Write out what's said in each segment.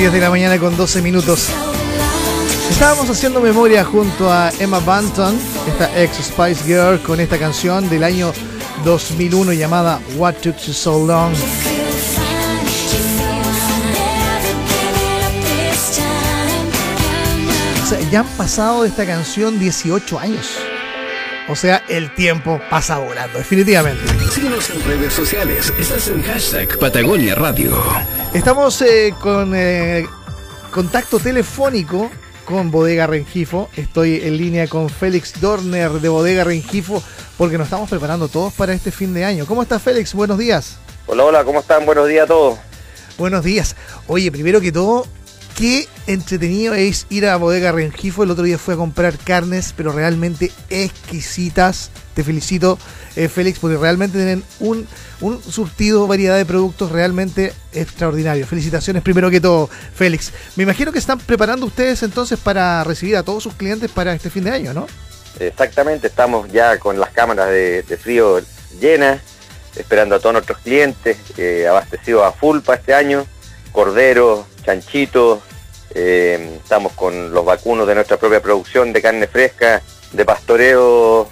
10 de la mañana con 12 minutos. Estábamos haciendo memoria junto a Emma Banton, esta ex Spice Girl, con esta canción del año 2001 llamada What Took You So Long. Ya han pasado de esta canción 18 años. O sea, el tiempo pasa volando, definitivamente. Síguenos en redes sociales. Estás en hashtag Patagonia Radio. Estamos eh, con eh, contacto telefónico con Bodega Rengifo. Estoy en línea con Félix Dorner de Bodega Rengifo porque nos estamos preparando todos para este fin de año. ¿Cómo estás, Félix? Buenos días. Hola, hola, ¿cómo están? Buenos días a todos. Buenos días. Oye, primero que todo, qué entretenido es ir a Bodega Rengifo. El otro día fui a comprar carnes, pero realmente exquisitas. Te felicito, eh, Félix, porque realmente tienen un, un surtido, variedad de productos realmente extraordinario. Felicitaciones primero que todo, Félix. Me imagino que están preparando ustedes entonces para recibir a todos sus clientes para este fin de año, ¿no? Exactamente, estamos ya con las cámaras de, frío llenas, esperando a todos nuestros clientes, eh, abastecidos a full para este año, cordero, chanchito, eh, estamos con los vacunos de nuestra propia producción de carne fresca, de pastoreo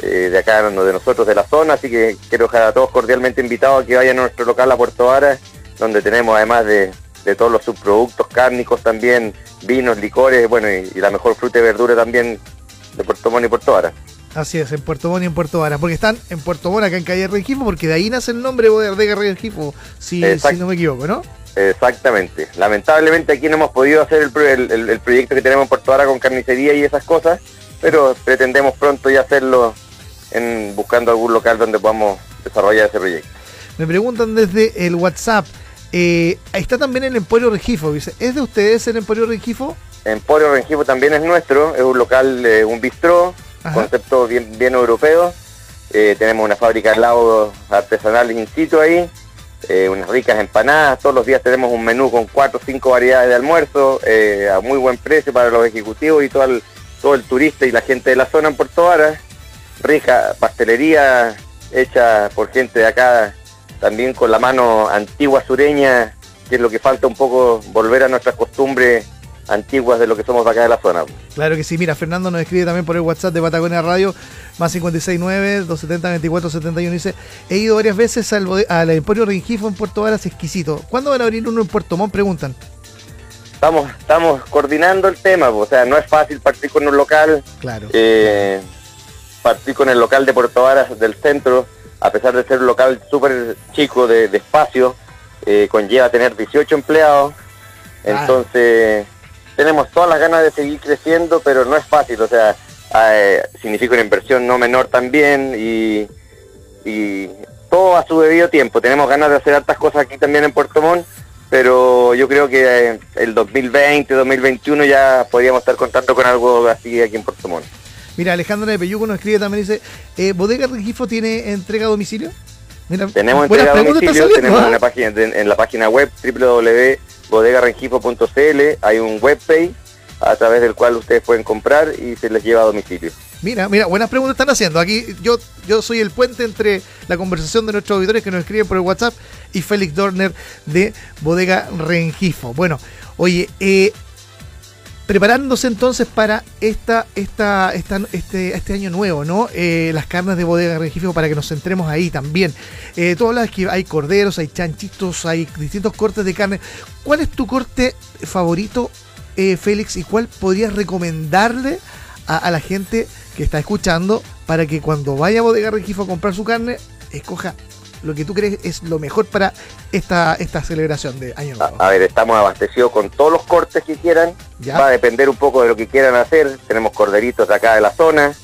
eh, de acá, de nosotros, de la zona, así que quiero dejar a todos cordialmente invitados a que vayan a nuestro local a Puerto Vara, donde tenemos además de, de todos los subproductos cárnicos también, vinos, licores, bueno, y, y la mejor fruta y verdura también de Puerto Montt y Puerto Vara. Así es, en Puerto Montt y en Puerto Vara. Porque están en Puerto Montt, acá en Calle Rengifo, porque de ahí nace el nombre de Bodega si, Exacto. si no me equivoco, ¿no? Exactamente. Lamentablemente aquí no hemos podido hacer el, el- el- proyecto que tenemos en Puerto Vara con carnicería y esas cosas, pero pretendemos pronto ya hacerlo en, buscando algún local donde podamos desarrollar ese proyecto. Me preguntan desde el WhatsApp. eh, está también el Emporio Regifo. Dice, ¿es de ustedes el Emporio Regifo? Emporio Rengifo también es nuestro, es un local, eh, un bistró, Ajá. concepto bien, bien europeo. Eh, tenemos una fábrica de helados artesanales in situ ahí, eh, unas ricas empanadas. Todos los días tenemos un menú con cuatro o cinco variedades de almuerzo eh, a muy buen precio para los ejecutivos y todo el, todo el turista y la gente de la zona en Puerto Vara. Rica pastelería hecha por gente de acá, también con la mano antigua sureña, que es lo que falta un poco volver a nuestras costumbres antiguas de lo que somos acá de la zona. Claro que sí. Mira, Fernando nos escribe también por el WhatsApp de Patagonia Radio, más 569-270-2471. Dice, he ido varias veces al, al Emporio Regifo en Puerto Vara, es exquisito. ¿Cuándo van a abrir uno en Puerto Montt? Preguntan. Estamos, estamos coordinando el tema, o sea, no es fácil partir con un local, Claro. eh, partir con el local de Puerto Varas del centro, a pesar de ser un local súper chico de, de espacio, eh, conlleva tener 18 empleados, entonces tenemos todas las ganas de seguir creciendo, pero no es fácil, o sea, eh, significa una inversión no menor también y, y todo a su debido tiempo. Tenemos ganas de hacer hartas cosas aquí también en Puerto Montt, pero yo creo que eh, el 2020, 2021 ya podríamos estar contando con algo así aquí en Puerto Montt. Mira, Alejandra de Peyuco nos escribe también, dice, eh, ¿Bodega Regifo tiene entrega a domicilio? Mira, Tenemos entrega a domicilio, tenemos ¿ah? una página de- en la página web www.bodegarengifo.cl, hay un webpage a través del cual ustedes pueden comprar y se les lleva a domicilio. Mira, mira, buenas preguntas están haciendo. Aquí yo, yo soy el puente entre la conversación de nuestros auditores que nos escriben por el WhatsApp y Félix Dorner de Bodega Rengifo. Bueno, oye, eh, preparándose entonces para esta, esta, este, este año nuevo, ¿no? Eh, las carnes de Bodega Rengifo para que nos centremos ahí también. Eh, tú que hay corderos, hay chanchitos, hay distintos cortes de carne. ¿Cuál es tu corte favorito, eh, Félix, y cuál podrías recomendarle a, la gente que está escuchando para que cuando vaya a Bodega Regifo a comprar su carne, escoja lo que tú crees es lo mejor para esta, esta celebración de Año Nuevo? a ver, estamos abastecidos con todos los cortes que quieran, ¿Ya? va a depender un poco de lo que quieran hacer. Tenemos corderitos de acá de la zona,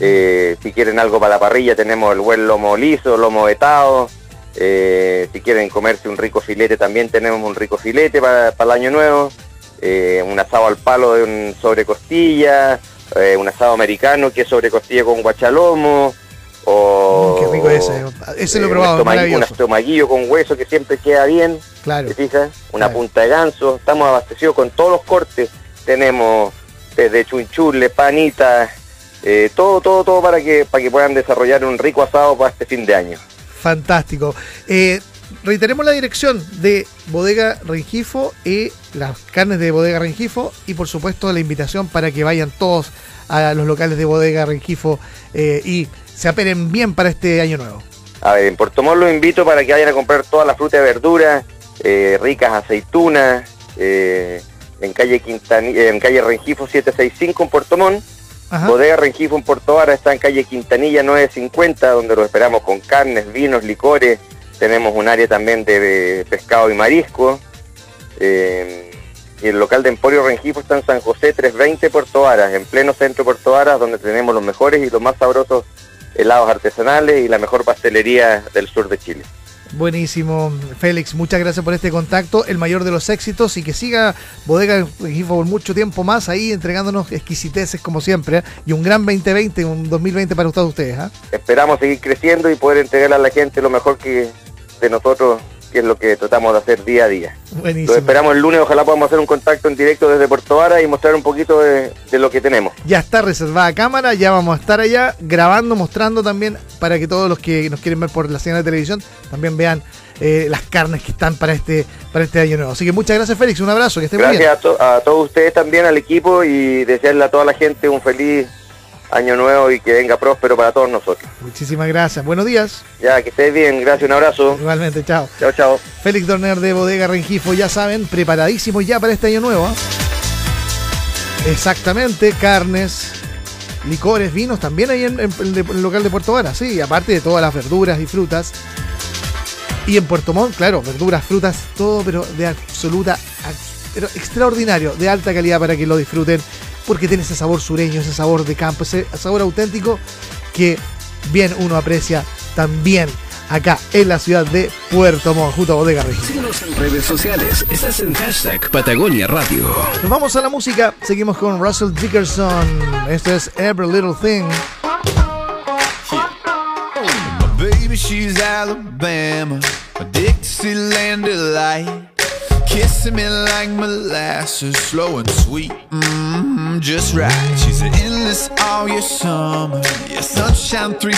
eh, si quieren algo para la parrilla tenemos el buen lomo liso, lomo vetado. Eh, si quieren comerse un rico filete también tenemos un rico filete para, para el año nuevo. Eh, un asado al palo de un sobre costilla, un asado americano que es sobre costilla con guachalomo. O, Qué rico ese. Ese lo he eh, probado, un, un estomaguillo con hueso que siempre queda bien. Claro. ¿Te fijas? Una Claro. punta de ganso, estamos abastecidos con todos los cortes, tenemos desde chunchule, panitas, eh, todo, todo, todo para que, para que puedan desarrollar un rico asado para este fin de año. Fantástico. Eh, reiteremos la dirección de Bodega Rengifo y las carnes de Bodega Rengifo y por supuesto la invitación para que vayan todos a los locales de Bodega Rengifo eh, y se aperen bien para este año nuevo. A ver, en Puerto Montt los invito para que vayan a comprar toda la fruta y verdura, eh, ricas aceitunas, eh, en calle Quintanilla, en calle Rengifo 765 en Puerto Montt. Ajá. Bodega Rengifo en Puerto Vara está en calle Quintanilla 950, donde los esperamos con carnes, vinos, licores. Tenemos un área también de, de pescado y marisco. Eh, y el local de Emporio Rengifo está en San José 320 Puerto Varas, en pleno centro de Puerto Varas, donde tenemos los mejores y los más sabrosos helados artesanales y la mejor pastelería del sur de Chile. Buenísimo, Félix. Muchas gracias por este contacto. El mayor de los éxitos y que siga Bodega Rengifo por mucho tiempo más ahí entregándonos exquisiteces como siempre. ¿eh? Y un gran 2020, un 2020 para todos ustedes. ¿ah? Esperamos seguir creciendo y poder entregarle a la gente lo mejor que de nosotros, que es lo que tratamos de hacer día a día. Buenísimo. Los esperamos el lunes, ojalá podamos hacer un contacto en directo desde Puerto Vara y mostrar un poquito de, de lo que tenemos. Ya está reservada cámara, ya vamos a estar allá grabando, mostrando también para que todos los que nos quieren ver por la señal de televisión también vean eh, las carnes que están para este para este año nuevo. Así que muchas gracias Félix, un abrazo, que esté muy bien. Gracias a, to- a todos ustedes también, al equipo y desearle a toda la gente un feliz año nuevo y que venga próspero para todos nosotros. Muchísimas gracias. Buenos días. Ya, que estés bien, gracias, un abrazo. Igualmente, chao. Chao, chao. Félix Dorner de Bodega Rengifo, ya saben, preparadísimos ya para este año nuevo. ¿ah? Exactamente, carnes, licores, vinos, también ahí en, el local de Puerto Vara, sí, aparte de todas las verduras y frutas. Y en Puerto Montt, claro, verduras, frutas, todo, pero de absoluta, pero extraordinario, de alta calidad para que lo disfruten, porque tiene ese sabor sureño, ese sabor de campo, ese sabor auténtico que bien uno aprecia también acá en la ciudad de Puerto Montt, junto a Bodega. Síguenos en redes sociales. Estás en hashtag Patagonia Radio. Nos vamos a la música, seguimos con Russell Dickerson. Esto es Every Little Thing. Baby, she's Alabama, a Dixieland delight. Kissing me like molasses, slow and sweet, mm, just right. She's an endless all year summer, yeah, sunshine three